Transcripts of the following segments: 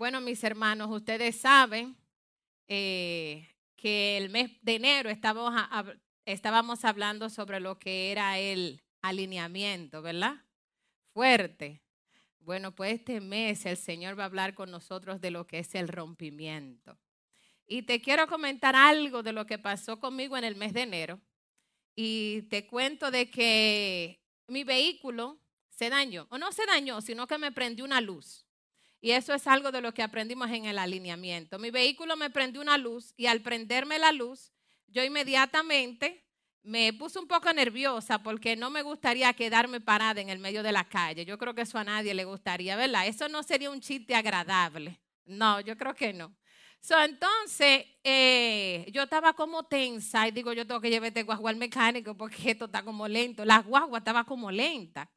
Bueno, mis hermanos, ustedes saben eh, que el mes de enero estábamos, estábamos hablando sobre lo que era el alineamiento, ¿verdad? Fuerte. Bueno, pues este mes el Señor va a hablar con nosotros de lo que es el rompimiento. Y te quiero comentar algo de lo que pasó conmigo en el mes de enero. Y te cuento de que mi vehículo se dañó, o no se dañó, sino que me prendió una luz. Y eso es algo de lo que aprendimos en el alineamiento. Mi vehículo me prendió una luz y al prenderme la luz, yo inmediatamente me puse un poco nerviosa porque no me gustaría quedarme parada en el medio de la calle. Yo creo que eso a nadie le gustaría, ¿verdad? Eso no sería un chiste agradable. No, yo creo que no. entonces, eh, yo estaba como tensa y digo, yo tengo que llevar este guagua al mecánico porque esto está como lento. La guagua estaba como lenta.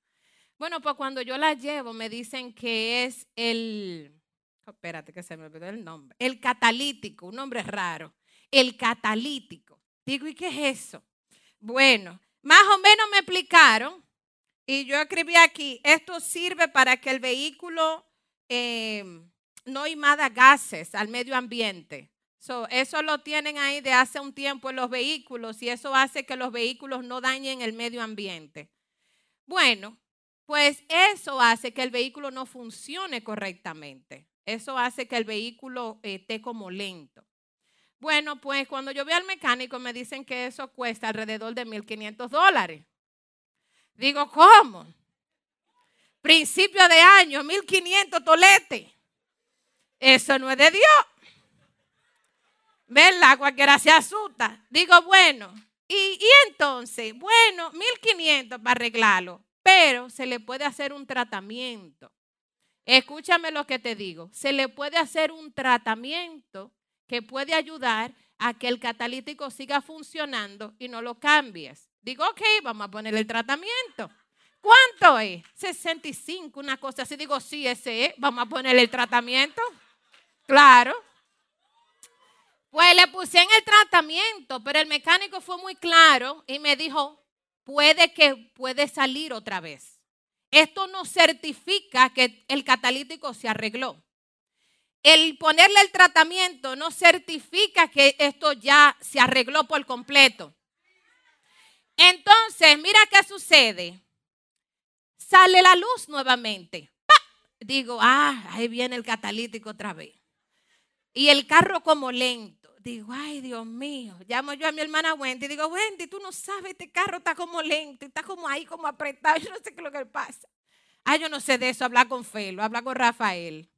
Bueno, pues cuando yo la llevo me dicen que es el, espérate que se me olvidó el nombre, el catalítico, un nombre raro, el catalítico. Digo, ¿y qué es eso? Bueno, más o menos me explicaron y yo escribí aquí, esto sirve para que el vehículo em, no emada gases al medio ambiente. eso lo tienen ahí de hace un tiempo en los vehículos y eso hace que los vehículos no dañen el medio ambiente. Bueno, pues eso hace que el vehículo no funcione correctamente. Eso hace que el vehículo eh, esté como lento. Bueno, pues cuando yo voy al mecánico me dicen que eso cuesta alrededor de 1.500 dólares. Digo, ¿cómo? Principio de año, 1.500 toletes. Eso no es de Dios. ¿Verdad? Cualquiera se asusta. Digo, bueno, y, y entonces, bueno, 1.500 para arreglarlo pero se le puede hacer un tratamiento. Escúchame lo que te digo. Se le puede hacer un tratamiento que puede ayudar a que el catalítico siga funcionando y no lo cambies. Digo, ok, vamos a poner el tratamiento. ¿Cuánto es? 65, una cosa así. Digo, sí, ese es. Vamos a poner el tratamiento. Claro. Pues le puse en el tratamiento, pero el mecánico fue muy claro y me dijo, puede que puede salir otra vez. Esto no certifica que el catalítico se arregló. El ponerle el tratamiento no certifica que esto ya se arregló por completo. Entonces, mira qué sucede. Sale la luz nuevamente. Digo, ah, ahí viene el catalítico otra vez. Y el carro como lento digo, ay Dios mío, llamo yo a mi hermana Wendy y digo, Wendy, tú no sabes, este carro está como lento, está como ahí, como apretado, yo no sé qué es lo que pasa. Ay, yo no sé de eso, habla con Felo, habla con Rafael.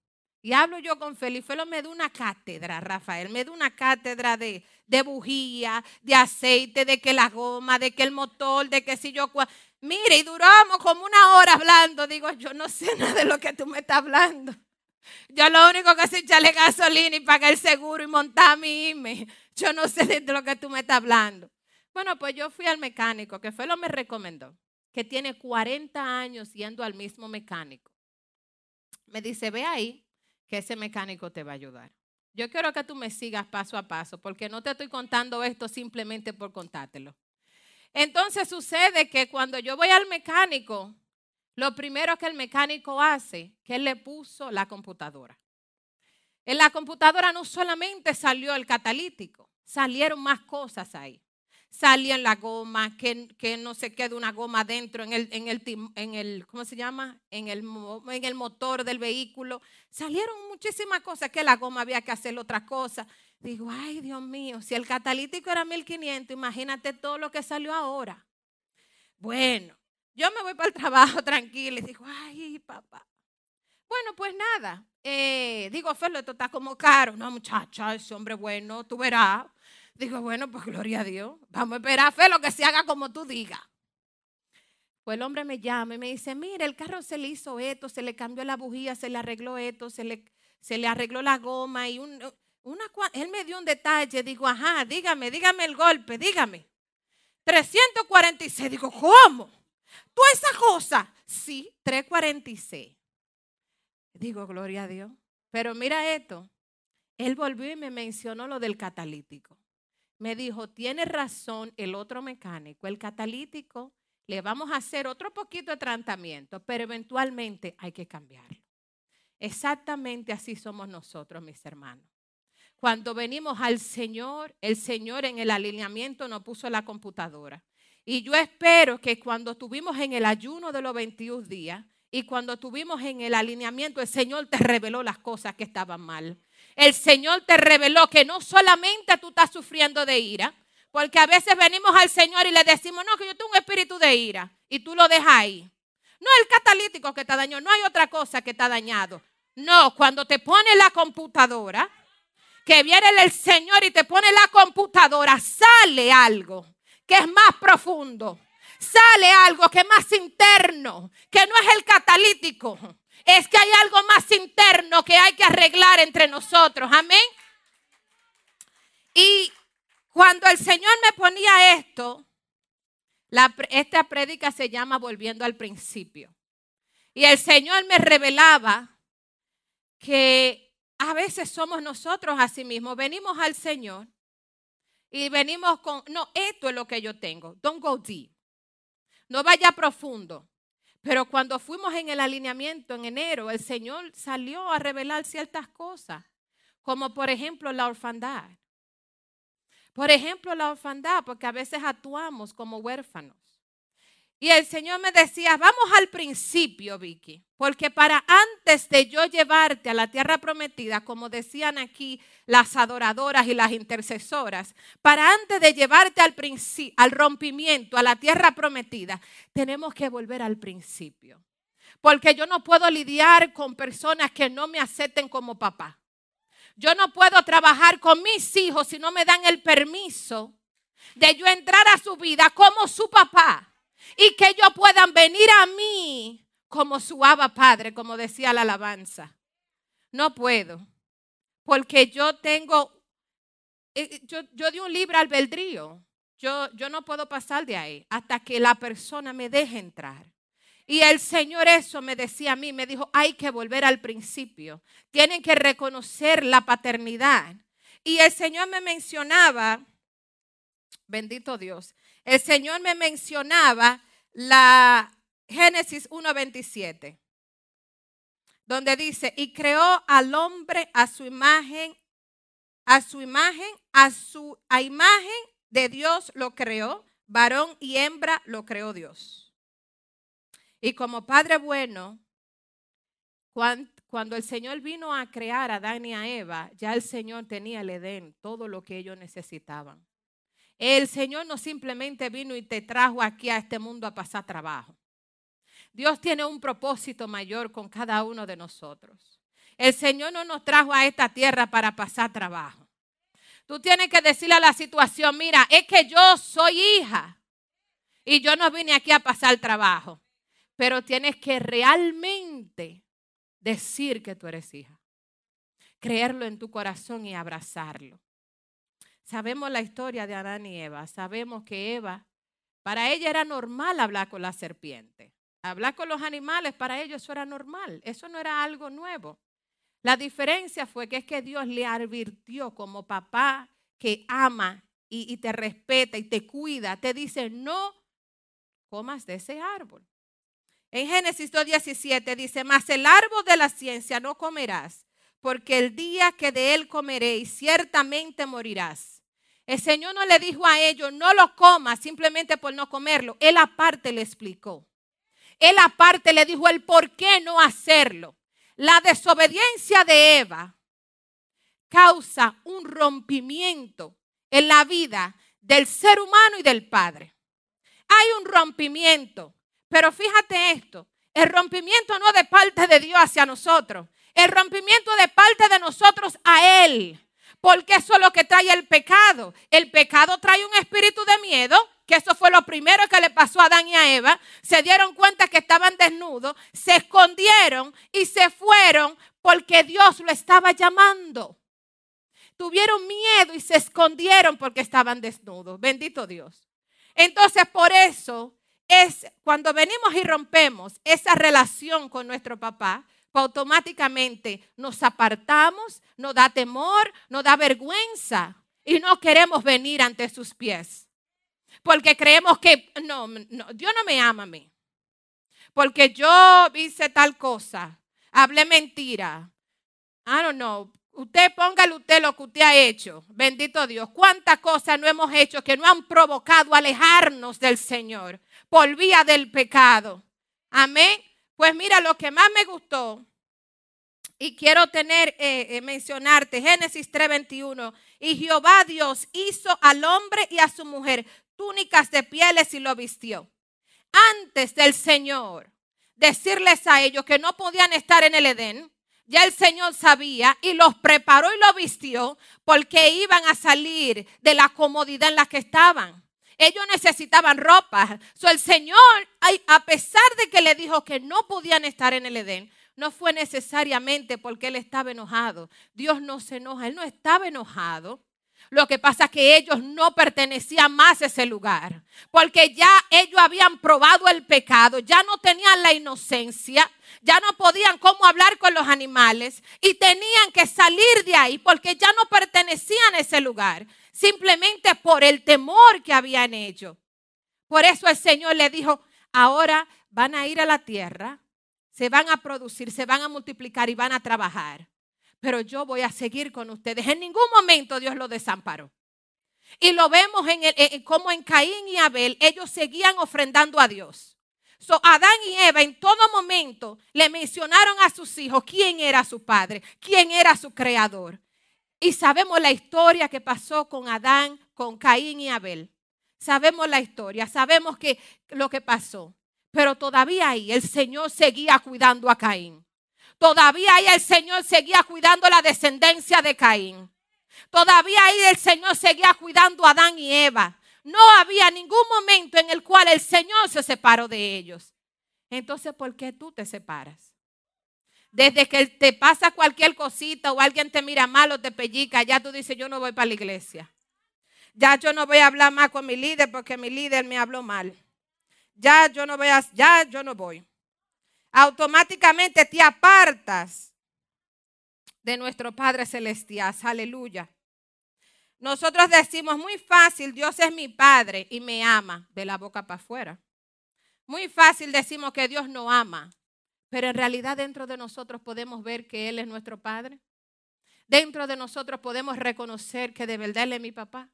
Y hablo yo con Felo y Felo me da una cátedra, Rafael, me da una cátedra de, de bujía, de aceite, de que la goma, de que el motor, de que si yo... Mire, y duramos como una hora hablando. Digo, yo no sé nada de lo que tú me estás hablando. Yo lo único que sé es echarle gasolina y pagar el seguro y montar mi email. Yo no sé de lo que tú me estás hablando. Bueno, pues yo fui al mecánico, que fue lo que me recomendó, que tiene 40 años yendo al mismo mecánico. Me dice, ve ahí, que ese mecánico te va a ayudar. Yo quiero que tú me sigas paso a paso, porque no te estoy contando esto simplemente por contártelo. Entonces sucede que cuando yo voy al mecánico, lo primero que el mecánico hace, que él le puso la computadora. En la computadora no solamente salió el catalítico, salieron más cosas ahí. Salió en la goma, que, que, no se quede una goma dentro en el, en el, en el ¿cómo se llama? En el, en el motor del vehículo. Salieron muchísimas cosas, que la goma había que hacer otra cosa. Digo, ay Dios mío, si el catalítico era 1500, imagínate todo lo que salió ahora. Bueno, yo me voy para el trabajo tranquila y digo, ay, papá. Bueno, pues nada. Eh, digo, Felo, esto está como caro. No, muchacha, ese hombre bueno, tú verás. Digo, bueno, pues gloria a Dios. Vamos a esperar, Felo, que se haga como tú digas. Pues el hombre me llama y me dice, mire, el carro se le hizo esto, se le cambió la bujía, se le arregló esto, se le, se le arregló la goma y un, una, él me dio un detalle. Digo, ajá, dígame, dígame el golpe, dígame. 346. Digo, ¿cómo? Toda esa cosa. Sí, 346. Digo, gloria a Dios. Pero mira esto. Él volvió y me mencionó lo del catalítico. Me dijo, tiene razón el otro mecánico. El catalítico le vamos a hacer otro poquito de tratamiento, pero eventualmente hay que cambiarlo. Exactamente así somos nosotros, mis hermanos. Cuando venimos al Señor, el Señor en el alineamiento nos puso la computadora. Y yo espero que cuando estuvimos en el ayuno de los 21 días y cuando estuvimos en el alineamiento, el Señor te reveló las cosas que estaban mal. El Señor te reveló que no solamente tú estás sufriendo de ira, porque a veces venimos al Señor y le decimos, no, que yo tengo un espíritu de ira, y tú lo dejas ahí. No es el catalítico que está dañado, no hay otra cosa que está dañado. No, cuando te pone la computadora, que viene el Señor y te pone la computadora, sale algo que es más profundo. Sale algo que es más interno, que no es el catalítico. Es que hay algo más interno que hay que arreglar entre nosotros. Amén. Y cuando el Señor me ponía esto, esta prédica se llama Volviendo al principio. Y el Señor me revelaba que a veces somos nosotros así mismos. Venimos al Señor y venimos con, no, esto es lo que yo tengo. Don't go deep. No vaya profundo. Pero cuando fuimos en el alineamiento en enero, el Señor salió a revelar ciertas cosas, como por ejemplo la orfandad. Por ejemplo, la orfandad, porque a veces actuamos como huérfanos. Y el Señor me decía, vamos al principio, Vicky, porque para antes de yo llevarte a la tierra prometida, como decían aquí las adoradoras y las intercesoras, para antes de llevarte al, al rompimiento, a la tierra prometida, tenemos que volver al principio. Porque yo no puedo lidiar con personas que no me acepten como papá. Yo no puedo trabajar con mis hijos si no me dan el permiso de yo entrar a su vida como su papá y que ellos puedan venir a mí como su aba padre, como decía la alabanza. No puedo, porque yo tengo, eh, yo, yo di un libre albedrío. Yo, yo no puedo pasar de ahí hasta que la persona me deje entrar. Y el Señor eso me decía a mí, me dijo, hay que volver al principio. Tienen que reconocer la paternidad. Y el Señor me mencionaba, bendito Dios, el Señor me mencionaba la Génesis 1.27, donde dice, y creó al hombre a su imagen, a su imagen, a su a imagen de Dios lo creó, varón y hembra lo creó Dios. Y como Padre bueno, cuando el Señor vino a crear a Adán y a Eva, ya el Señor tenía el Edén, todo lo que ellos necesitaban. El Señor no simplemente vino y te trajo aquí a este mundo a pasar trabajo. Dios tiene un propósito mayor con cada uno de nosotros. El Señor no nos trajo a esta tierra para pasar trabajo. Tú tienes que decirle a la situación, mira, es que yo soy hija y yo no vine aquí a pasar trabajo, pero tienes que realmente decir que tú eres hija, creerlo en tu corazón y abrazarlo. Sabemos la historia de Adán y Eva. Sabemos que Eva, para ella era normal hablar con la serpiente. Hablar con los animales, para ellos eso era normal. Eso no era algo nuevo. La diferencia fue que es que Dios le advirtió como papá que ama y, te respeta y te cuida. Te dice, no comas de ese árbol. En Génesis 2.17 dice, mas el árbol de la ciencia no comerás, porque el día que de él comeréis, ciertamente morirás. El Señor no le dijo a ellos, no lo comas simplemente por no comerlo. Él aparte le explicó. Él aparte le dijo el por qué no hacerlo. La desobediencia de Eva causa un rompimiento en la vida del ser humano y del Padre. Hay un rompimiento, pero fíjate esto, el rompimiento no de parte de Dios hacia nosotros, el rompimiento de parte de nosotros a Él. Porque eso es lo que trae el pecado. El pecado trae un espíritu de miedo, que eso fue lo primero que le pasó a Adán y a Eva. Se dieron cuenta que estaban desnudos, se escondieron y se fueron porque Dios lo estaba llamando. Tuvieron miedo y se escondieron porque estaban desnudos. Bendito Dios. Entonces, por eso es cuando venimos y rompemos esa relación con nuestro papá, automáticamente nos apartamos, nos da temor, nos da vergüenza y no queremos venir ante sus pies. Porque creemos que no, Dios no me ama a mí. Porque yo hice tal cosa. hablé mentira. I don't know. Usted póngale usted lo que usted ha hecho. Bendito Dios. ¿Cuántas cosas no hemos hecho que no han provocado alejarnos del Señor por vía del pecado? Amén. Pues mira, lo que más me gustó y quiero tener, eh, eh, mencionarte, Génesis 3:21. Y Jehová Dios hizo al hombre y a su mujer túnicas de pieles y lo vistió. Antes del Señor decirles a ellos que no podían estar en el Edén, ya el Señor sabía y los preparó y los vistió porque iban a salir de la comodidad en la que estaban. Ellos necesitaban ropa. So, el Señor, a pesar de que le dijo que no podían estar en el Edén, no fue necesariamente porque Él estaba enojado. Dios no se enoja, Él no estaba enojado. Lo que pasa es que ellos no pertenecían más a ese lugar, porque ya ellos habían probado el pecado, ya no tenían la inocencia, ya no podían cómo hablar con los animales y tenían que salir de ahí porque ya no pertenecían a ese lugar, simplemente por el temor que había en ellos. Por eso el Señor le dijo, ahora van a ir a la tierra, se van a producir, se van a multiplicar y van a trabajar pero yo voy a seguir con ustedes. En ningún momento Dios lo desamparó. Y lo vemos en como en Caín y Abel, ellos seguían ofrendando a Dios. So, Adán y Eva en todo momento le mencionaron a sus hijos quién era su padre, quién era su creador. Y sabemos la historia que pasó con Adán, con Caín y Abel. Sabemos la historia, sabemos que lo que pasó. Pero todavía ahí el Señor seguía cuidando a Caín. Todavía ahí el Señor seguía cuidando la descendencia de Caín. Todavía ahí el Señor seguía cuidando a Adán y Eva. No había ningún momento en el cual el Señor se separó de ellos. Entonces, ¿por qué tú te separas? Desde que te pasa cualquier cosita o alguien te mira mal o te pellica, ya tú dices, yo no voy para la iglesia. Ya yo no voy a hablar más con mi líder porque mi líder me habló mal. Ya yo no voy a, ya yo no voy automáticamente te apartas de nuestro Padre Celestial. Aleluya. Nosotros decimos muy fácil, Dios es mi Padre y me ama de la boca para afuera. Muy fácil decimos que Dios no ama, pero en realidad dentro de nosotros podemos ver que Él es nuestro Padre. Dentro de nosotros podemos reconocer que de verdad Él es mi papá,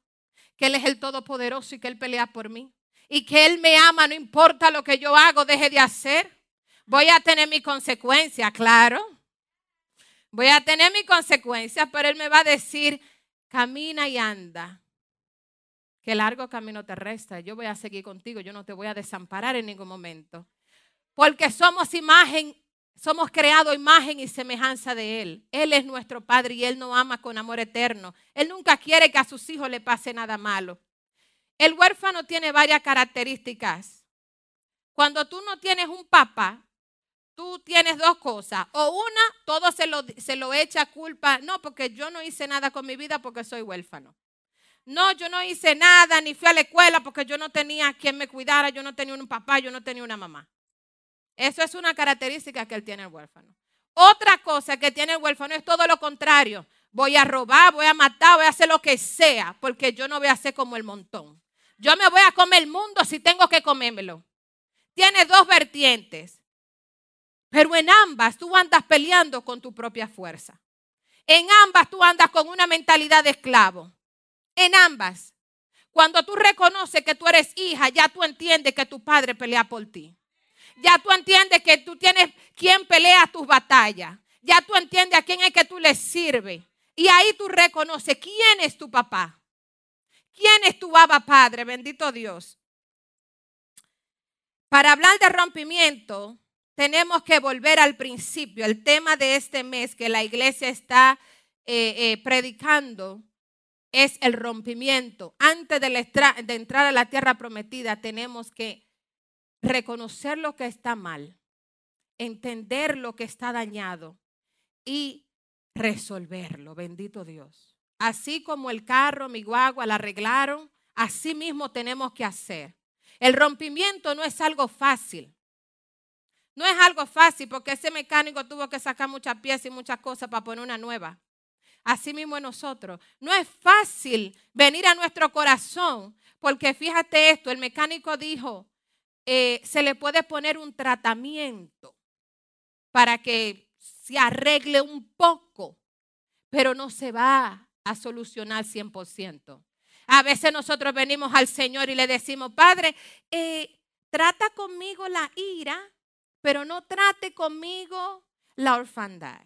que Él es el Todopoderoso y que Él pelea por mí. Y que Él me ama, no importa lo que yo hago, deje de hacer. Voy a tener mi consecuencia, claro. Voy a tener mi consecuencia, pero Él me va a decir, camina y anda. Que largo camino te resta. Yo voy a seguir contigo. Yo no te voy a desamparar en ningún momento. Porque somos imagen, somos creados imagen y semejanza de Él. Él es nuestro Padre y Él nos ama con amor eterno. Él nunca quiere que a sus hijos le pase nada malo. El huérfano tiene varias características. Cuando tú no tienes un papá, tú tienes dos cosas. O una, todo se lo, se lo echa culpa. No, porque yo no hice nada con mi vida porque soy huérfano. No, yo no hice nada, ni fui a la escuela porque yo no tenía quien me cuidara, yo no tenía un papá, yo no tenía una mamá. Eso es una característica que él tiene el huérfano. Otra cosa que tiene el huérfano es todo lo contrario. Voy a robar, voy a matar, voy a hacer lo que sea, porque yo no voy a hacer como el montón. Yo me voy a comer el mundo si tengo que comérmelo. Tiene dos vertientes. Pero en ambas tú andas peleando con tu propia fuerza. En ambas tú andas con una mentalidad de esclavo. En ambas. Cuando tú reconoces que tú eres hija, ya tú entiendes que tu padre pelea por ti. Ya tú entiendes que tú tienes quien pelea tus batallas. Ya tú entiendes a quién es que tú le sirves. Y ahí tú reconoces quién es tu papá. ¿Quién es tu baba padre? Bendito Dios. Para hablar de rompimiento, tenemos que volver al principio. El tema de este mes que la iglesia está eh, eh, predicando es el rompimiento. Antes de, entrar a la tierra prometida tenemos que reconocer lo que está mal, entender lo que está dañado y resolverlo. Bendito Dios. Así como el carro, mi guagua la arreglaron, así mismo tenemos que hacer. El rompimiento no es algo fácil. No es algo fácil porque ese mecánico tuvo que sacar muchas piezas y muchas cosas para poner una nueva. Así mismo en nosotros. No es fácil venir a nuestro corazón porque fíjate esto, el mecánico dijo, eh, se le puede poner un tratamiento para que se arregle un poco, pero no se va a solucionar 100%. A veces nosotros venimos al Señor y le decimos, Padre, eh, trata conmigo la ira, pero no trate conmigo la orfandad.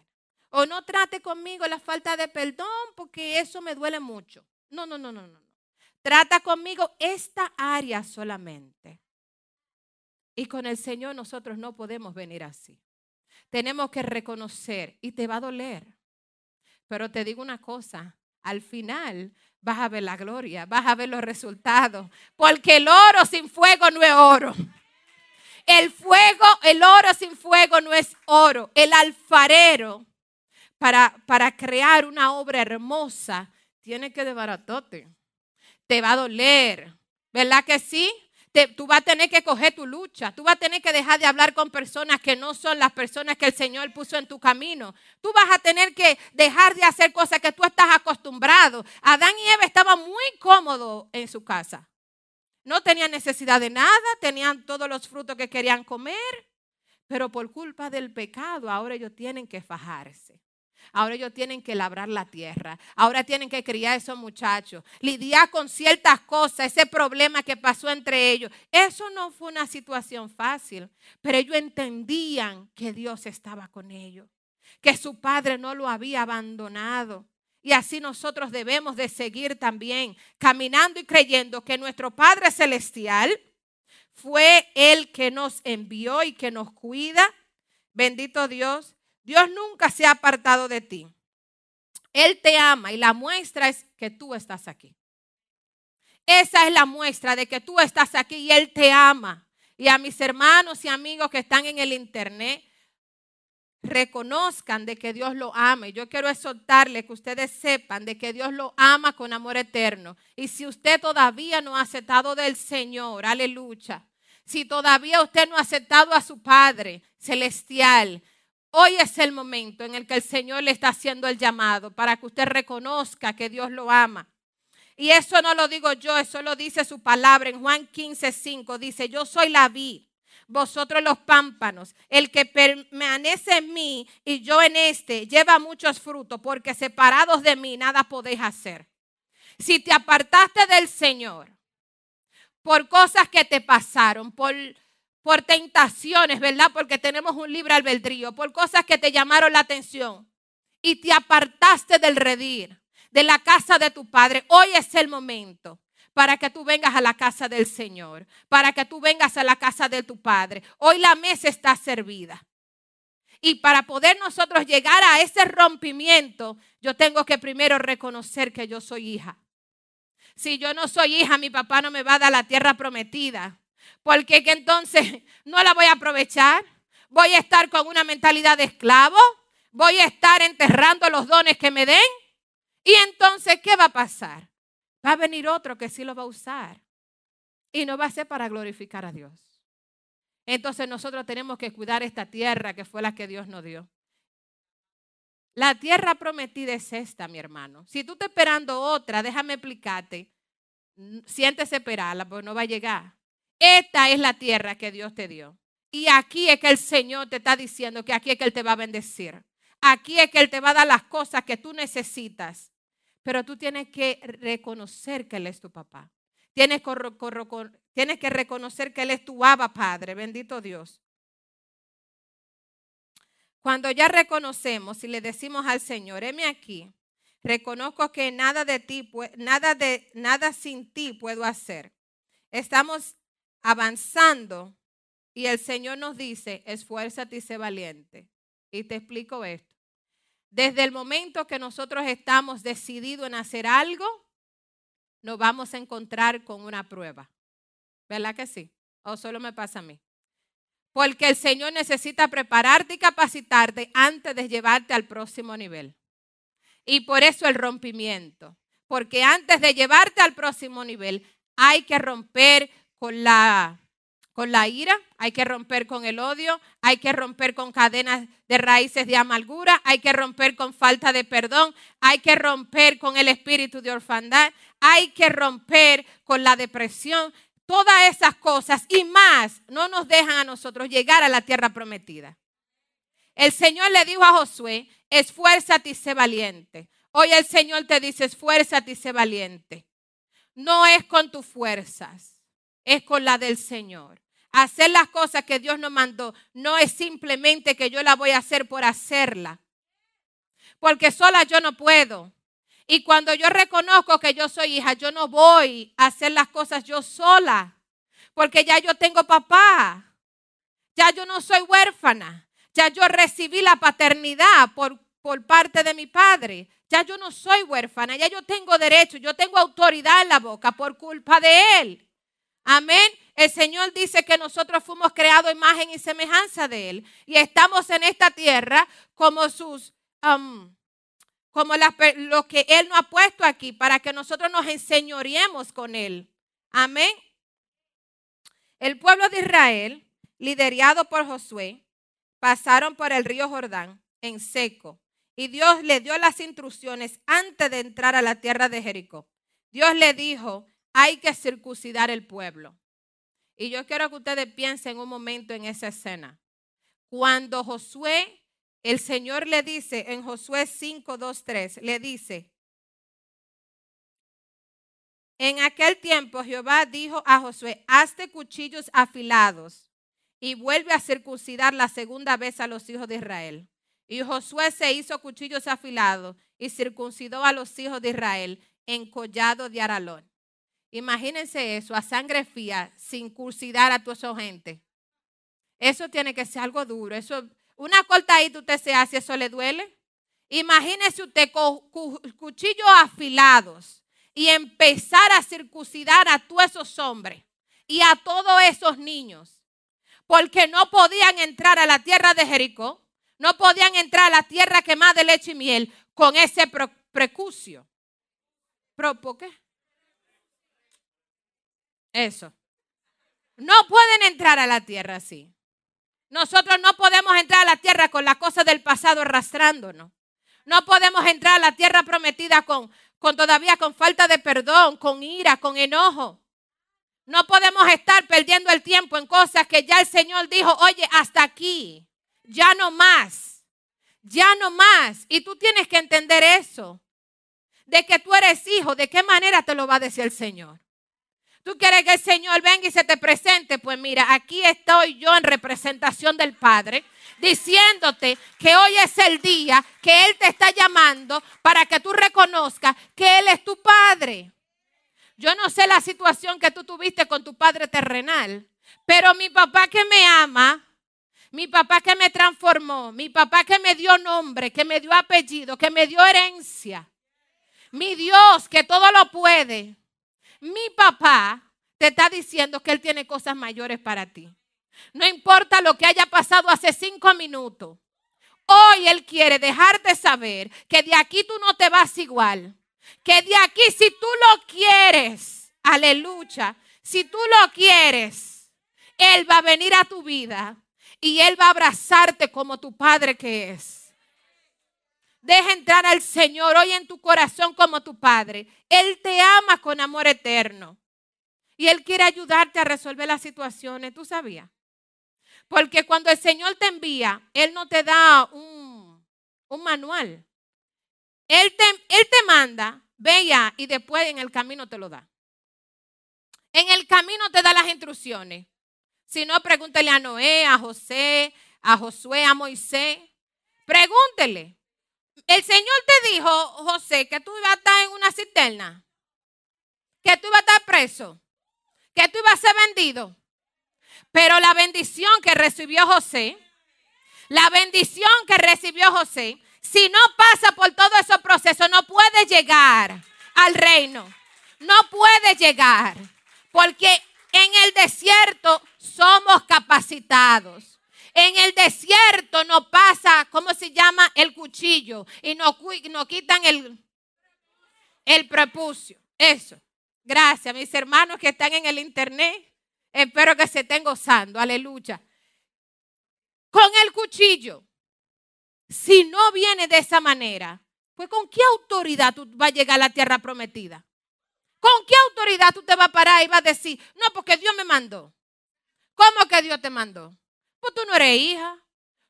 O no trate conmigo la falta de perdón porque eso me duele mucho. No, no, no, no, no. Trata conmigo esta área solamente. Y con el Señor nosotros no podemos venir así. Tenemos que reconocer y te va a doler. Pero te digo una cosa, al final vas a ver la gloria, vas a ver los resultados, porque el oro sin fuego no es oro. El fuego, el oro sin fuego no es oro. El alfarero para, para crear una obra hermosa tiene que desbaratote. Te va a doler, ¿verdad que sí? tú vas a tener que coger tu lucha. Tú vas a tener que dejar de hablar con personas que no son las personas que el Señor puso en tu camino. Tú vas a tener que dejar de hacer cosas que tú estás acostumbrado. Adán y Eva estaban muy cómodos en su casa. No tenían necesidad de nada, tenían todos los frutos que querían comer, pero por culpa del pecado ahora ellos tienen que fajarse. Ahora ellos tienen que labrar la tierra. Ahora tienen que criar a esos muchachos. Lidiar con ciertas cosas, ese problema que pasó entre ellos. Eso no fue una situación fácil. Pero ellos entendían que Dios estaba con ellos. Que su padre no lo había abandonado. Y así nosotros debemos de seguir también caminando y creyendo que nuestro Padre Celestial fue el que nos envió y que nos cuida. Bendito Dios. Dios nunca se ha apartado de ti. Él te ama y la muestra es que tú estás aquí. Esa es la muestra de que tú estás aquí y Él te ama. Y a mis hermanos y amigos que están en el internet, reconozcan de que Dios lo ama. Yo quiero exhortarle que ustedes sepan de que Dios lo ama con amor eterno. Y si usted todavía no ha aceptado del Señor, aleluya. Si todavía usted no ha aceptado a su Padre celestial, Hoy es el momento en el que el Señor le está haciendo el llamado para que usted reconozca que Dios lo ama. Y eso no lo digo yo, eso lo dice su palabra en Juan 15, 5. Dice, yo soy la vid, vosotros los pámpanos. El que permanece en mí y yo en este lleva muchos frutos, porque separados de mí nada podéis hacer. Si te apartaste del Señor por cosas que te pasaron, por por tentaciones, ¿verdad? Porque tenemos un libre albedrío, por cosas que te llamaron la atención y te apartaste del redir, de la casa de tu padre. Hoy es el momento para que tú vengas a la casa del Señor, para que tú vengas a la casa de tu padre. Hoy la mesa está servida. Y para poder nosotros llegar a ese rompimiento, yo tengo que primero reconocer que yo soy hija. Si yo no soy hija, mi papá no me va a dar la tierra prometida porque que entonces no la voy a aprovechar. Voy a estar con una mentalidad de esclavo. Voy a estar enterrando los dones que me den. Y entonces, ¿qué va a pasar? Va a venir otro que sí lo va a usar. Y no va a ser para glorificar a Dios. Entonces nosotros tenemos que cuidar esta tierra que fue la que Dios nos dio. La tierra prometida es esta, mi hermano. Si tú estás esperando otra, déjame explicarte. Siéntese esperarla, porque no va a llegar. Esta es la tierra que Dios te dio. Y aquí es que el Señor te está diciendo que aquí es que Él te va a bendecir. Aquí es que Él te va a dar las cosas que tú necesitas. Pero tú tienes que reconocer que Él es tu papá. Tienes que, reconocer que Él es tu aba, Padre. Bendito Dios. Cuando ya reconocemos y le decimos al Señor, heme aquí, reconozco que nada de ti, nada de nada sin ti puedo hacer. Estamos avanzando y el Señor nos dice, esfuérzate y sé valiente. Y te explico esto. Desde el momento que nosotros estamos decididos en hacer algo, nos vamos a encontrar con una prueba. ¿Verdad que sí? ¿O solo me pasa a mí? Porque el Señor necesita prepararte y capacitarte antes de llevarte al próximo nivel. Y por eso el rompimiento. Porque antes de llevarte al próximo nivel, hay que romper con la, con la ira, hay que romper con el odio, hay que romper con cadenas de raíces de amargura, hay que romper con falta de perdón, hay que romper con el espíritu de orfandad, hay que romper con la depresión. Todas esas cosas y más no nos dejan a nosotros llegar a la tierra prometida. El Señor le dijo a Josué, esfuérzate y sé valiente. Hoy el Señor te dice, esfuérzate y sé valiente. No es con tus fuerzas, es con la del Señor. Hacer las cosas que Dios nos mandó no es simplemente que yo la voy a hacer por hacerla. Porque sola yo no puedo. Y cuando yo reconozco que yo soy hija, yo no voy a hacer las cosas yo sola. Porque ya yo tengo papá. Ya yo no soy huérfana. Ya yo recibí la paternidad por, por parte de mi padre. Ya yo no soy huérfana. Ya yo tengo derecho. Yo tengo autoridad en la boca por culpa de él. Amén. El Señor dice que nosotros fuimos creados imagen y semejanza de Él. Y estamos en esta tierra como sus, um, como lo que Él nos ha puesto aquí para que nosotros nos enseñoreemos con Él. Amén. El pueblo de Israel, liderado por Josué, pasaron por el río Jordán en seco. Y Dios le dio las instrucciones antes de entrar a la tierra de Jericó. Dios le dijo, hay que circuncidar el pueblo. Y yo quiero que ustedes piensen un momento en esa escena. Cuando Josué, el Señor le dice en Josué 5, 2, 3, le dice, en aquel tiempo Jehová dijo a Josué, hazte cuchillos afilados y vuelve a circuncidar la segunda vez a los hijos de Israel. Y Josué se hizo cuchillos afilados y circuncidó a los hijos de Israel en collado de Aralón. Imagínense eso, a sangre fría, sin cursidar a toda esa gente. Eso tiene que ser algo duro. Eso, una cortadita usted se hace, eso le duele. Imagínese usted con cuchillos afilados y empezar a circuncidar a todos esos hombres y a todos esos niños. Porque no podían entrar a la tierra de Jericó, no podían entrar a la tierra quemada de leche y miel con ese precucio. ¿Por qué? Eso. No pueden entrar a la tierra así. Nosotros no podemos entrar a la tierra con las cosas del pasado arrastrándonos. No podemos entrar a la tierra prometida con, con todavía con falta de perdón, con ira, con enojo. No podemos estar perdiendo el tiempo en cosas que ya el Señor dijo, oye, hasta aquí, ya no más, ya no más. Y tú tienes que entender eso, de que tú eres hijo, de qué manera te lo va a decir el Señor. Tú quieres que el Señor venga y se te presente. Pues mira, aquí estoy yo en representación del Padre, diciéndote que hoy es el día que Él te está llamando para que tú reconozcas que Él es tu Padre. Yo no sé la situación que tú tuviste con tu Padre terrenal, pero mi papá que me ama, mi papá que me transformó, mi papá que me dio nombre, que me dio apellido, que me dio herencia, mi Dios que todo lo puede mi papá te está diciendo que Él tiene cosas mayores para ti. No importa lo que haya pasado hace cinco minutos. Hoy Él quiere dejarte saber que de aquí tú no te vas igual. Que de aquí si tú lo quieres, aleluya, si tú lo quieres, Él va a venir a tu vida y Él va a abrazarte como tu Padre que es. Deja entrar al Señor hoy en tu corazón como tu Padre. Él te ama con amor eterno. Y Él quiere ayudarte a resolver las situaciones. ¿Tú sabías? Porque cuando el Señor te envía, Él no te da un, manual. Él te, él te manda, ve ya, y después en el camino te lo da. En el camino te da las instrucciones. Si no, pregúntele a Noé, a José, a Josué, a Moisés. Pregúntele. El Señor te dijo, José, que tú ibas a estar en una cisterna, que tú ibas a estar preso, que tú ibas a ser vendido. Pero la bendición que recibió José, la bendición que recibió José, si no pasa por todo ese proceso, no puede llegar al reino. No puede llegar. Porque en el desierto somos capacitados. En el desierto nos pasa, ¿cómo se llama? El cuchillo. Y nos, quitan el, el prepucio. Eso. Gracias, mis hermanos que están en el internet. Espero que se estén gozando. Aleluya. Con el cuchillo. Si no viene de esa manera, pues ¿con qué autoridad tú vas a llegar a la tierra prometida? ¿Con qué autoridad tú te vas a parar y vas a decir, no, porque Dios me mandó? ¿Cómo que Dios te mandó? Pues tú no eres hija.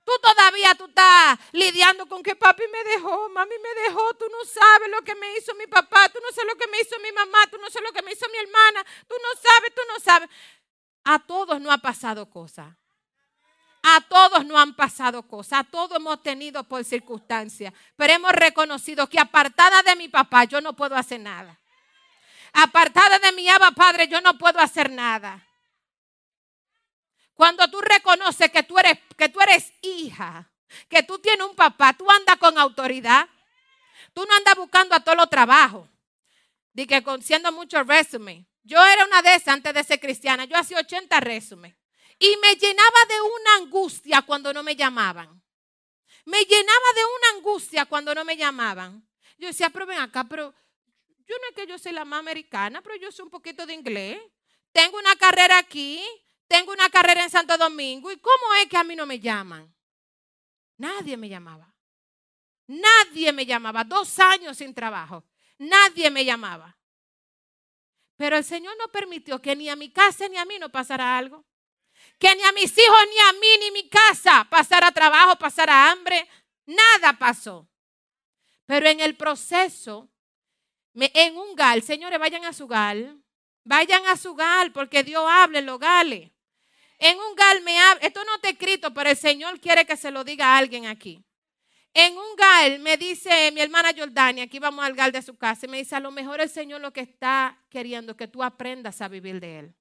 Tú todavía tú estás lidiando con que papi me dejó, mami me dejó, tú no sabes lo que me hizo mi papá, tú no sabes lo que me hizo mi mamá, tú no sabes lo que me hizo mi hermana, tú no sabes, tú no sabes. A todos no ha pasado cosa. A todos no han pasado cosas, a todos hemos tenido por circunstancias, pero hemos reconocido que apartada de mi papá yo no puedo hacer nada. Apartada de mi aba padre yo no puedo hacer nada. Cuando tú reconoces que tú eres, que tú eres hija, que tú tienes un papá, tú andas con autoridad. Tú no andas buscando a todos los trabajos. Di que siendo mucho. Yo era una de esas antes de ser cristiana. Yo hacía 80 resumen. Y me llenaba de una angustia cuando no me llamaban. Me llenaba de una angustia cuando no me llamaban. Yo decía, pero ven acá, pero yo no es que yo soy la más americana, pero yo sé un poquito de inglés. Tengo una carrera aquí, tengo una carrera en Santo Domingo. ¿Y cómo es que a mí no me llaman? Nadie me llamaba. Nadie me llamaba. Dos años sin trabajo. Nadie me llamaba. Pero el Señor no permitió que ni a mi casa ni a mí no pasara algo. Que ni a mis hijos, ni a mí, ni mi casa pasara trabajo, pasara hambre. Nada pasó. Pero en el proceso, en un gal, señores, vayan a su gal. Vayan a su gal, porque Dios habla en los gales. En un gal me habla, esto no está escrito, pero el Señor quiere que se lo diga a alguien aquí. En un gal me dice mi hermana Jordania, aquí vamos al gal de su casa, y me dice, a lo mejor el Señor lo que está queriendo es que tú aprendas a vivir de Él.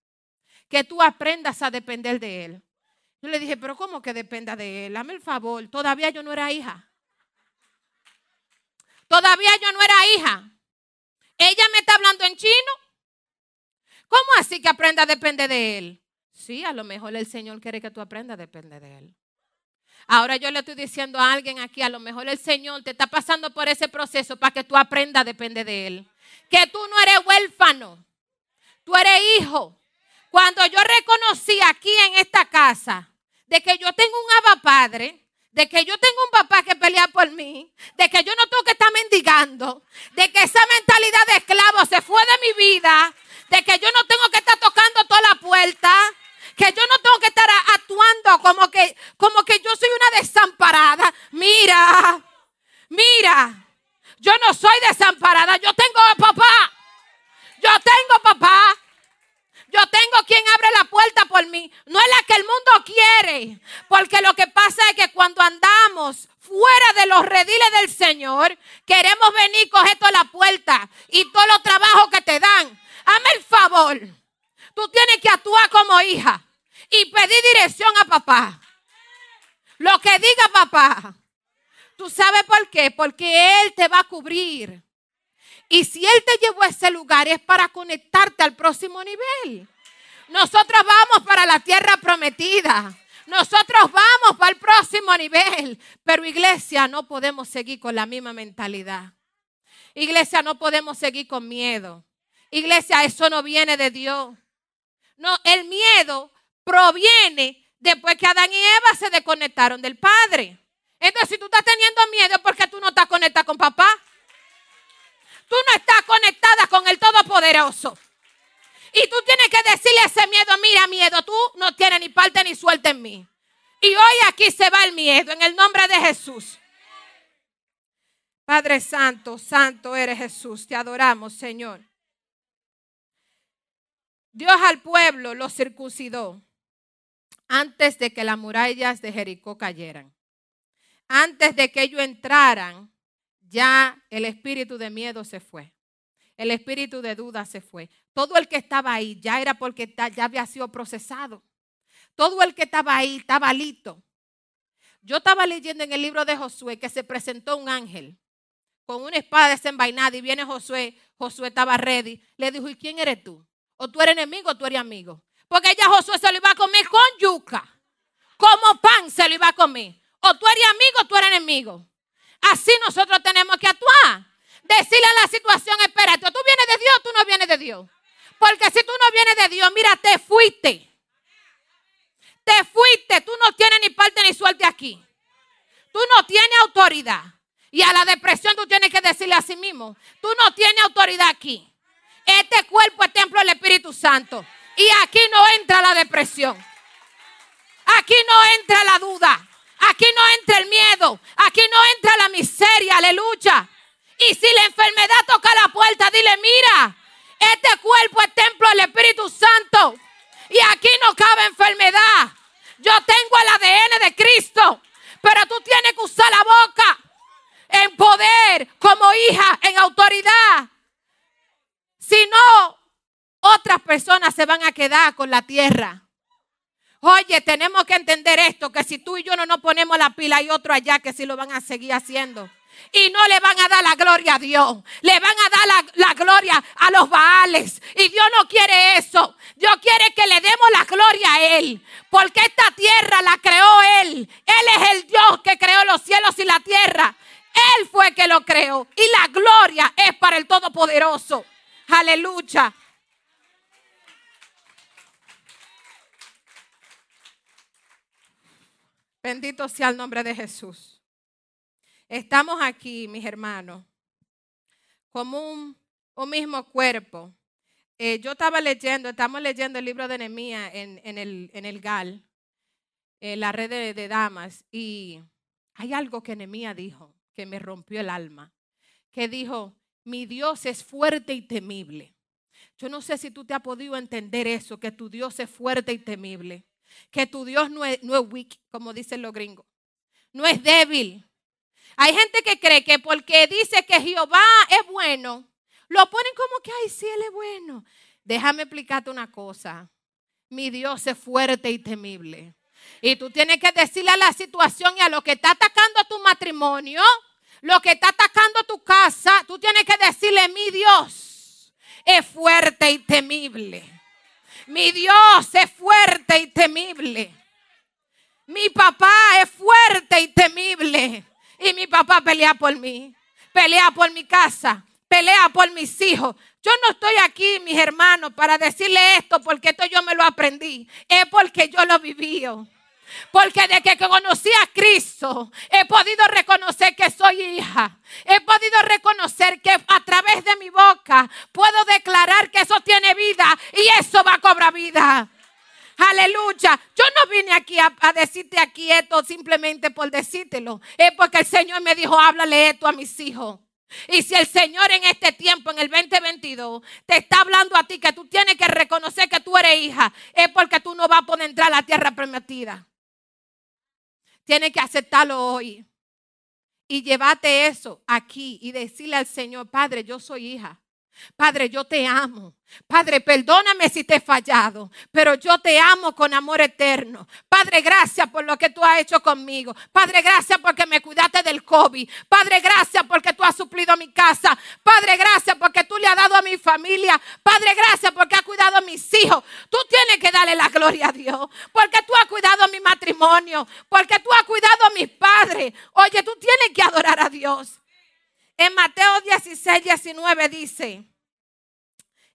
Que tú aprendas a depender de Él. Yo le dije, pero ¿cómo que dependa de Él? Dame el favor, todavía yo no era hija. Todavía yo no era hija. Ella me está hablando en chino. ¿Cómo así que aprenda a depender de Él? Sí, a lo mejor el Señor quiere que tú aprendas, depende de Él. Ahora yo le estoy diciendo a alguien aquí, a lo mejor el Señor te está pasando por ese proceso para que tú aprendas, depende de Él. Que tú no eres huérfano, tú eres hijo. Cuando yo reconocí aquí en esta casa de que yo tengo un aba padre, de que yo tengo un papá que pelea por mí, de que yo no tengo que estar mendigando, de que esa mentalidad de esclavo se fue de mi vida, de que yo no tengo que estar tocando toda la puerta, que yo no tengo que estar actuando como que, como que yo soy una desamparada. Mira, mira, yo no soy desamparada, yo tengo papá, yo tengo papá. Yo tengo quien abre la puerta por mí. No es la que el mundo quiere. Porque lo que pasa es que cuando andamos fuera de los rediles del Señor, queremos venir, coger toda la puerta y todos los trabajos que te dan. Hazme el favor. Tú tienes que actuar como hija y pedir dirección a papá. Lo que diga papá. ¿Tú sabes por qué? Porque Él te va a cubrir. Y si Él te llevó a ese lugar es para conectarte al próximo nivel. Nosotros vamos para la tierra prometida. Nosotros vamos para el próximo nivel. Pero iglesia, no podemos seguir con la misma mentalidad. Iglesia, no podemos seguir con miedo. Iglesia, eso no viene de Dios. No, el miedo proviene después que Adán y Eva se desconectaron del Padre. Entonces, si tú estás teniendo miedo, ¿por qué tú no estás conectada con papá? Tú no estás conectada con el Todopoderoso. Y tú tienes que decirle a ese miedo, mira miedo, tú no tienes ni parte ni suerte en mí. Y hoy aquí se va el miedo en el nombre de Jesús. Padre Santo, Santo eres Jesús, te adoramos, Señor. Dios al pueblo lo circuncidó antes de que las murallas de Jericó cayeran. Antes de que ellos entraran, ya el espíritu de miedo se fue. El espíritu de duda se fue. Todo el que estaba ahí ya era porque ya había sido procesado. Todo el que estaba ahí estaba listo. Yo estaba leyendo en el libro de Josué que se presentó un ángel con una espada desenvainada y viene Josué. Josué estaba ready. Le dijo, ¿y quién eres tú? ¿O tú eres enemigo o tú eres amigo? Porque ella Josué se lo iba a comer con yuca. Como pan se lo iba a comer. O tú eres amigo o tú eres enemigo. Así nosotros tenemos que actuar. Decirle a la situación, espérate, ¿tú vienes de Dios o tú no vienes de Dios? Porque si tú no vienes de Dios, mira, te fuiste. Te fuiste, tú no tienes ni parte ni suerte aquí. Tú no tienes autoridad. Y a la depresión tú tienes que decirle a sí mismo, tú no tienes autoridad aquí. Este cuerpo es templo del Espíritu Santo. Y aquí no entra la depresión. Aquí no entra la duda. Aquí no entra el miedo. Aquí no entra la miseria. Aleluya. Y si la enfermedad toca la puerta, dile, mira, este cuerpo es templo del Espíritu Santo. Y aquí no cabe enfermedad. Yo tengo el ADN de Cristo. Pero tú tienes que usar la boca en poder, como hija, en autoridad. Si no, otras personas se van a quedar con la tierra. Oye, tenemos que entender esto, que si tú y yo no nos ponemos la pila, hay otro allá que sí lo van a seguir haciendo. Y no le van a dar la gloria a Dios. Le van a dar la, la, gloria a los Baales. Y Dios no quiere eso. Dios quiere que le demos la gloria a Él. Porque esta tierra la creó Él. Él es el Dios que creó los cielos y la tierra. Él fue que lo creó. Y la gloria es para el Todopoderoso. Aleluya. Bendito sea el nombre de Jesús. Estamos aquí, mis hermanos, como un, mismo cuerpo. Eh, yo estaba leyendo, estamos leyendo el libro de Nehemías en, el, en el GAL, en la red de, damas, y hay algo que Nehemías dijo que me rompió el alma, que dijo, mi Dios es fuerte y temible. Yo no sé si tú te has podido entender eso, que tu Dios es fuerte y temible que tu Dios no es, no es weak, como dicen los gringos. No es débil. Hay gente que cree que porque dice que Jehová es bueno, lo ponen como que, ay, sí, Él es bueno. Déjame explicarte una cosa. Mi Dios es fuerte y temible. Y tú tienes que decirle a la situación y a lo que está atacando a tu matrimonio, lo que está atacando a tu casa, tú tienes que decirle, mi Dios es fuerte y temible. Mi Dios es fuerte y temible. Mi papá es fuerte y temible. Y mi papá pelea por mí. Pelea por mi casa. Pelea por mis hijos. Yo no estoy aquí, mis hermanos, para decirle esto porque esto yo me lo aprendí. Es porque yo lo viví. Porque de que conocí a Cristo, he podido reconocer que soy hija. He podido reconocer que a través de mi boca puedo declarar que eso tiene vida y eso va a cobrar vida. Aleluya. Yo no vine aquí a, decirte aquí esto simplemente por decírtelo. Es porque el Señor me dijo, háblale esto a mis hijos. Y si el Señor en este tiempo, en el 2022, te está hablando a ti que tú tienes que reconocer que tú eres hija, es porque tú no vas a poder entrar a la tierra prometida. Tienes que aceptarlo hoy. Y llevarte eso aquí y decirle al Señor, Padre, yo soy hija. Padre, yo te amo. Padre, perdóname si te he fallado, pero yo te amo con amor eterno. Padre, gracias por lo que tú has hecho conmigo. Padre, gracias porque me cuidaste del COVID. Padre, gracias porque tú has suplido mi casa. Padre, gracias porque tú le has dado a mi familia. Padre, gracias porque has cuidado a mis hijos. Tú tienes que darle la gloria a Dios, porque tú has cuidado a mi matrimonio, porque tú has cuidado a mis padres. Oye, tú tienes que adorar a Dios. En Mateo 16, 19 dice,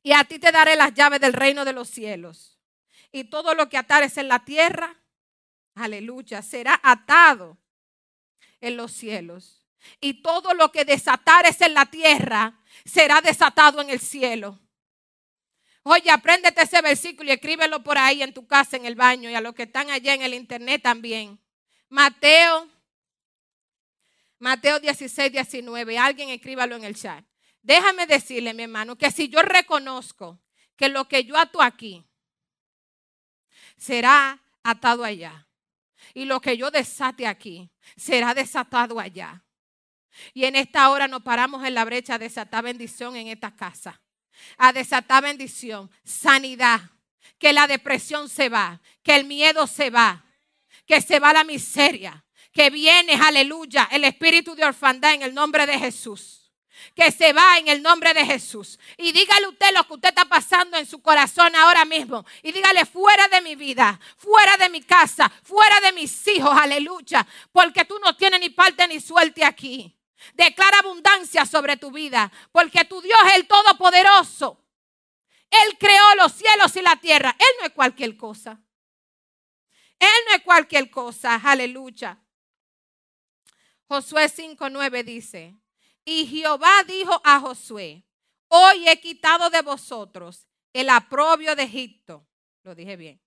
y a ti te daré las llaves del reino de los cielos. Y todo lo que atares en la tierra, aleluya, será atado en los cielos. Y todo lo que desatares en la tierra, será desatado en el cielo. Oye, apréndete ese versículo y escríbelo por ahí en tu casa, en el baño, y a los que están allá en el internet también. Mateo Mateo 16, 19. Alguien escríbalo en el chat. Déjame decirle, mi hermano, que si yo reconozco que lo que yo ato aquí será atado allá. Y lo que yo desate aquí será desatado allá. Y en esta hora nos paramos en la brecha a desatar bendición en esta casa. A desatar bendición, sanidad, que la depresión se va, que el miedo se va, que se va la miseria, que viene, aleluya, el espíritu de orfandad en el nombre de Jesús. Que se va en el nombre de Jesús. Y dígale usted lo que usted está pasando en su corazón ahora mismo. Y dígale fuera de mi vida, fuera de mi casa, fuera de mis hijos, aleluya. Porque tú no tienes ni parte ni suerte aquí. Declara abundancia sobre tu vida. Porque tu Dios es el Todopoderoso. Él creó los cielos y la tierra. Él no es cualquier cosa. Él no es cualquier cosa. Aleluya. Josué 5.9 dice, y Jehová dijo a Josué, hoy he quitado de vosotros el aprobio de Egipto. Lo dije bien.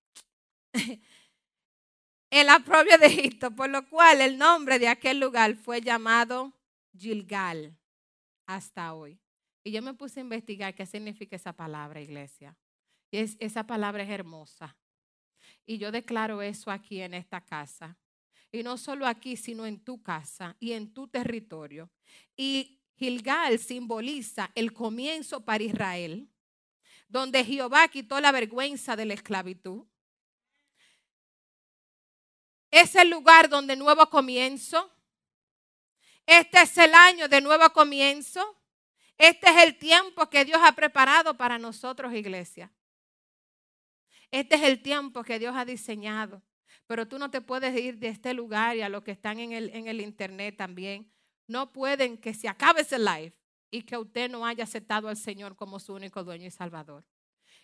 en la propia de Egipto, por lo cual el nombre de aquel lugar fue llamado Gilgal hasta hoy. Y yo me puse a investigar qué significa esa palabra, iglesia. Y es, esa palabra es hermosa. Y yo declaro eso aquí en esta casa. Y no solo aquí, sino en tu casa y en tu territorio. Y Gilgal simboliza el comienzo para Israel, donde Jehová quitó la vergüenza de la esclavitud. Es el lugar donde nuevo comienzo. Este es el año de nuevo comienzo. Este es el tiempo que Dios ha preparado para nosotros, iglesia. Este es el tiempo que Dios ha diseñado. Pero tú no te puedes ir de este lugar y a los que están en el, en el internet también. No pueden que se acabe ese live y que usted no haya aceptado al Señor como su único dueño y salvador.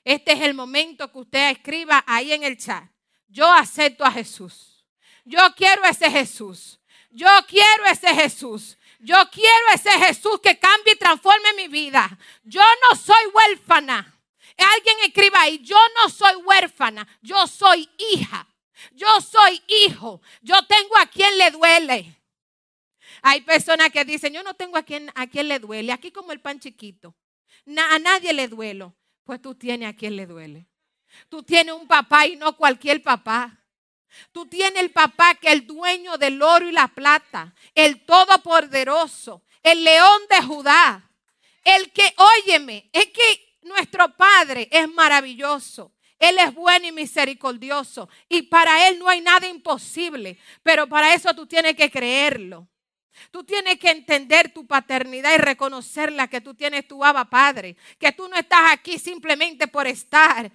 Este es el momento que usted escriba ahí en el chat. Yo acepto a Jesús. Yo quiero ese Jesús. Yo quiero ese Jesús. Yo quiero ese Jesús que cambie y transforme mi vida. Yo no soy huérfana. Alguien escriba ahí, yo no soy huérfana, yo soy hija. Yo soy hijo. Yo tengo a quien le duele. Hay personas que dicen, yo no tengo a quien, a quien le duele. Aquí como el pan chiquito. a nadie le duelo. Pues tú tienes a quien le duele. Tú tienes un papá y no cualquier papá. Tú tienes el papá que es el dueño del oro y la plata, el todopoderoso, el león de Judá, el que, óyeme, es que nuestro Padre es maravilloso. Él es bueno y misericordioso. Y para Él no hay nada imposible. Pero para eso tú tienes que creerlo. Tú tienes que entender tu paternidad y reconocerla que tú tienes tu aba padre. Que tú no estás aquí simplemente por estar.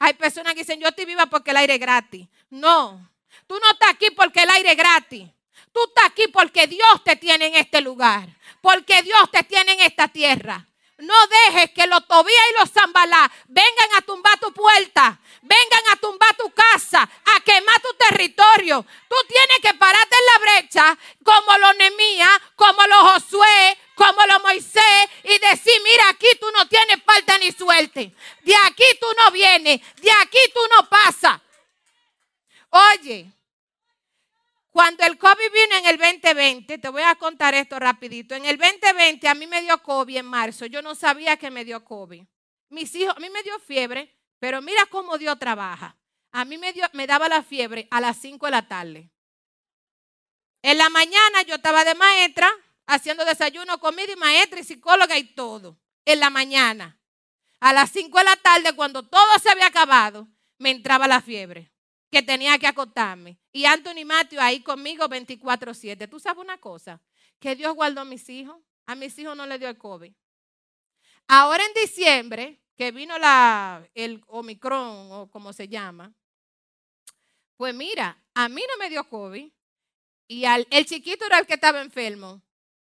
Hay personas que dicen, yo estoy viva porque el aire es gratis. No, tú no estás aquí porque el aire es gratis. Tú estás aquí porque Dios te tiene en este lugar. Porque Dios te tiene en esta tierra. No dejes que los Tobías y los Zambalá vengan a tumbar tu puerta, vengan a tumbar tu casa, a quemar tu territorio. Tú tienes que pararte en la brecha como los Nemías, como los Josué, como los Moisés y decir, mira, aquí tú no tienes falta ni suerte. De aquí tú no vienes, de aquí tú no pasas. Oye, cuando el COVID vino en el 2020, te voy a contar esto rapidito. En el 2020 a mí me dio COVID en marzo. Yo no sabía que me dio COVID. Mis hijos, a mí me dio fiebre, pero mira cómo Dios trabaja. A mí me, dio, me daba la fiebre a las 5 de la tarde. En la mañana yo estaba de maestra, haciendo desayuno, comida y maestra y psicóloga y todo. En la mañana. A las 5 de la tarde, cuando todo se había acabado, me entraba la fiebre que tenía que acostarme. Y Anthony Matthew ahí conmigo 24/7. ¿Tú sabes una cosa? Que Dios guardó a mis hijos. A mis hijos no le dio el COVID. Ahora en diciembre, que vino la, el Omicron o como se llama, pues mira, a mí no me dio COVID. Y al, el chiquito era el que estaba enfermo.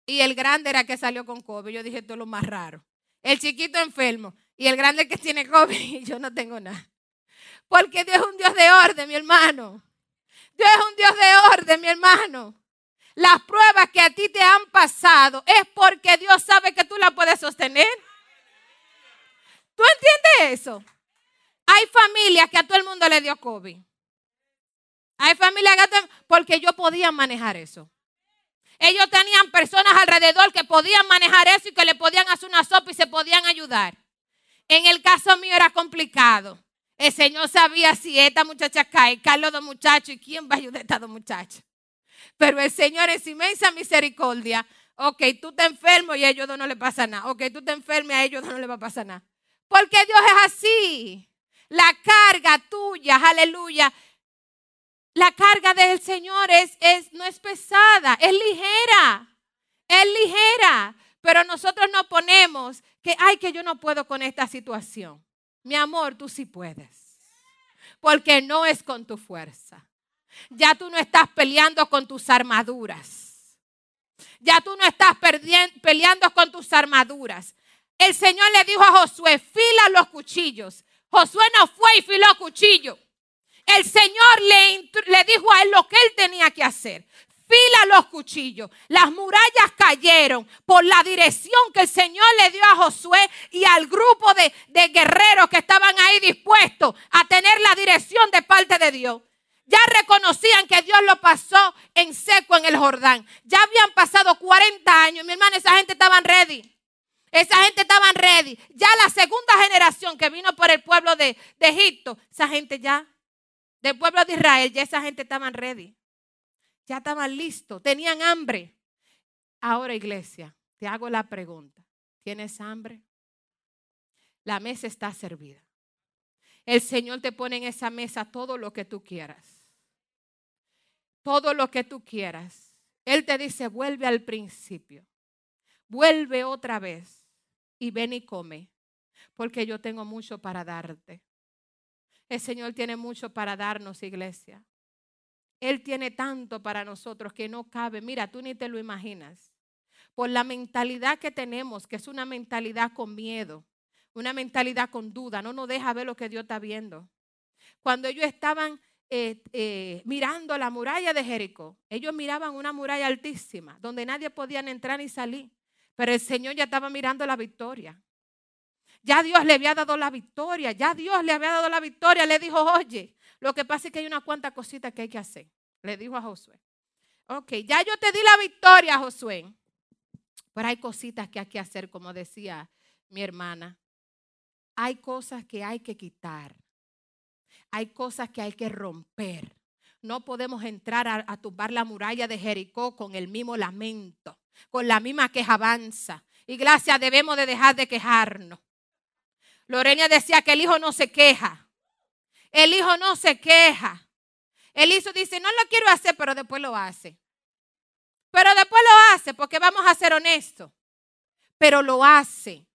Y el grande era el que salió con COVID. Yo dije, esto es lo más raro. El chiquito enfermo. Y el grande que tiene COVID. Y yo no tengo nada. Porque Dios es un Dios de orden, mi hermano. Dios es un Dios de orden, mi hermano. Las pruebas que a ti te han pasado es porque Dios sabe que tú las puedes sostener. ¿Tú entiendes eso? Hay familias que a todo el mundo le dio COVID. Hay familias que porque ellos podían manejar eso. Ellos tenían personas alrededor que podían manejar eso y que le podían hacer una sopa y se podían ayudar. En el caso mío era complicado. El Señor sabía si esta muchacha cae, Carlos dos muchachos, ¿y quién va a ayudar a estos dos muchachos? Pero el Señor en su inmensa misericordia, ok, tú te enfermo y a ellos dos no le pasa nada. Ok, tú te enfermes y a ellos dos no le va a pasar nada. Porque Dios es así. La carga tuya, aleluya. La carga del Señor es, es, no es pesada, es ligera. Es ligera. Pero nosotros nos ponemos que, ay, que yo no puedo con esta situación. Mi amor, tú sí puedes. Porque no es con tu fuerza. Ya tú no estás peleando con tus armaduras. Ya tú no estás peleando con tus armaduras. El Señor le dijo a Josué, fila los cuchillos. Josué no fue y filó cuchillo. El Señor le, le dijo a él lo que él tenía que hacer fila los cuchillos. Las murallas cayeron por la dirección que el Señor le dio a Josué y al grupo de, de guerreros que estaban ahí dispuestos a tener la dirección de parte de Dios. Ya reconocían que Dios lo pasó en seco en el Jordán. Ya habían pasado 40 años. Mi hermano, esa gente estaban ready. Esa gente estaban ready. Ya la segunda generación que vino por el pueblo de, de Egipto, esa gente ya, del pueblo de Israel, ya esa gente estaban ready. Ya estaban listos, tenían hambre. Ahora, iglesia, te hago la pregunta. ¿Tienes hambre? La mesa está servida. El Señor te pone en esa mesa todo lo que tú quieras. Todo lo que tú quieras. Él te dice, vuelve al principio. Vuelve otra vez y ven y come, porque yo tengo mucho para darte. El Señor tiene mucho para darnos, iglesia. Él tiene tanto para nosotros que no cabe. Mira, tú ni te lo imaginas. Por la mentalidad que tenemos, que es una mentalidad con miedo, una mentalidad con duda, no nos deja ver lo que Dios está viendo. Cuando ellos estaban eh, eh, mirando la muralla de Jericó, ellos miraban una muralla altísima, donde nadie podía entrar ni salir, pero el Señor ya estaba mirando la victoria. Ya Dios le había dado la victoria, ya Dios le había dado la victoria, le dijo, oye, lo que pasa es que hay una cuanta cosita que hay que hacer, le dijo a Josué. Ok, ya yo te di la victoria, Josué, pero hay cositas que hay que hacer, como decía mi hermana hay cosas que hay que quitar. Hay cosas que hay que romper. No podemos entrar a, tumbar la muralla de Jericó con el mismo lamento, con la misma quejabanza. Iglesia, debemos de dejar de quejarnos. Lorena decía que el hijo no se queja. El hijo no se queja. El hijo dice, no lo quiero hacer, pero después lo hace. Pero después lo hace porque vamos a ser honestos. Pero lo hace.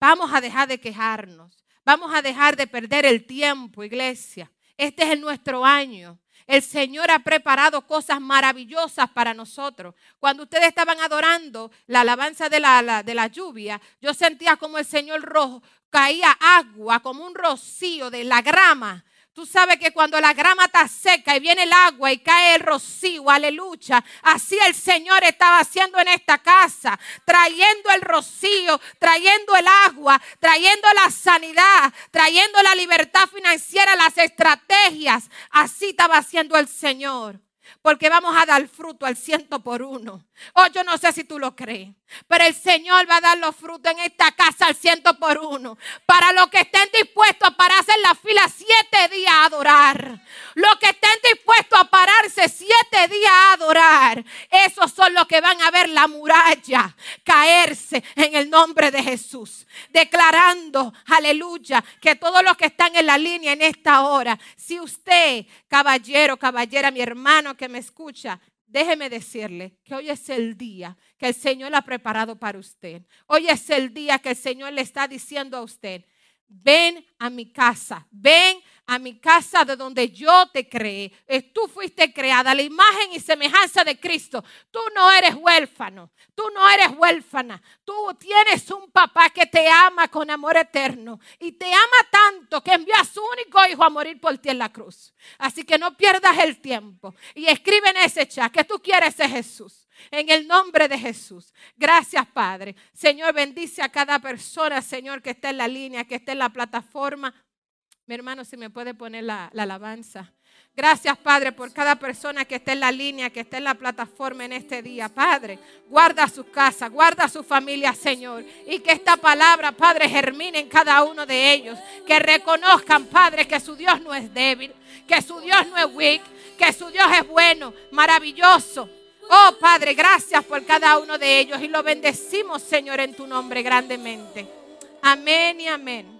Vamos a dejar de quejarnos. Vamos a dejar de perder el tiempo, iglesia. Este es nuestro año. El Señor ha preparado cosas maravillosas para nosotros. Cuando ustedes estaban adorando la alabanza de la, de la lluvia, yo sentía como el Señor rojo caía agua, como un rocío de la grama Tú sabes que cuando la grama está seca y viene el agua y cae el rocío, aleluya. Así el Señor estaba haciendo en esta casa, trayendo el rocío, trayendo el agua, trayendo la sanidad, trayendo la libertad financiera, las estrategias. Así estaba haciendo el Señor. Porque vamos a dar fruto al ciento por uno. Oh, yo no sé si tú lo crees. Pero el Señor va a dar los frutos en esta casa al ciento por uno. Para los que estén dispuestos a pararse en la fila siete días a adorar. Los que estén dispuestos a pararse siete días a adorar. Esos son los que van a ver la muralla caerse en el nombre de Jesús. Declarando, aleluya, que todos los que están en la línea en esta hora, si usted, caballero, caballera, mi hermano que me escucha, déjeme decirle que hoy es el día que el Señor ha preparado para usted. Hoy es el día que el Señor le está diciendo a usted, ven a mi casa, ven a mi casa de donde yo te creé. Tú fuiste creada la imagen y semejanza de Cristo. Tú no eres huérfano, tú no eres huérfana. Tú tienes un papá que te ama con amor eterno y te ama tanto que envió a su único hijo a morir por ti en la cruz. Así que no pierdas el tiempo y escribe en ese chat que tú quieres ser Jesús. En el nombre de Jesús. Gracias, Padre. Señor, bendice a cada persona, Señor, que esté en la línea, que esté en la plataforma. Mi hermano, si me puede poner la, alabanza. Gracias, Padre, por cada persona que esté en la línea, que esté en la plataforma en este día. Padre, guarda su casa, guarda su familia, Señor. Y que esta palabra, Padre, germine en cada uno de ellos. Que reconozcan, Padre, que su Dios no es débil, que su Dios no es weak, que su Dios es bueno, maravilloso. Oh, Padre, gracias por cada uno de ellos. Y lo bendecimos, Señor, en tu nombre grandemente. Amén y amén.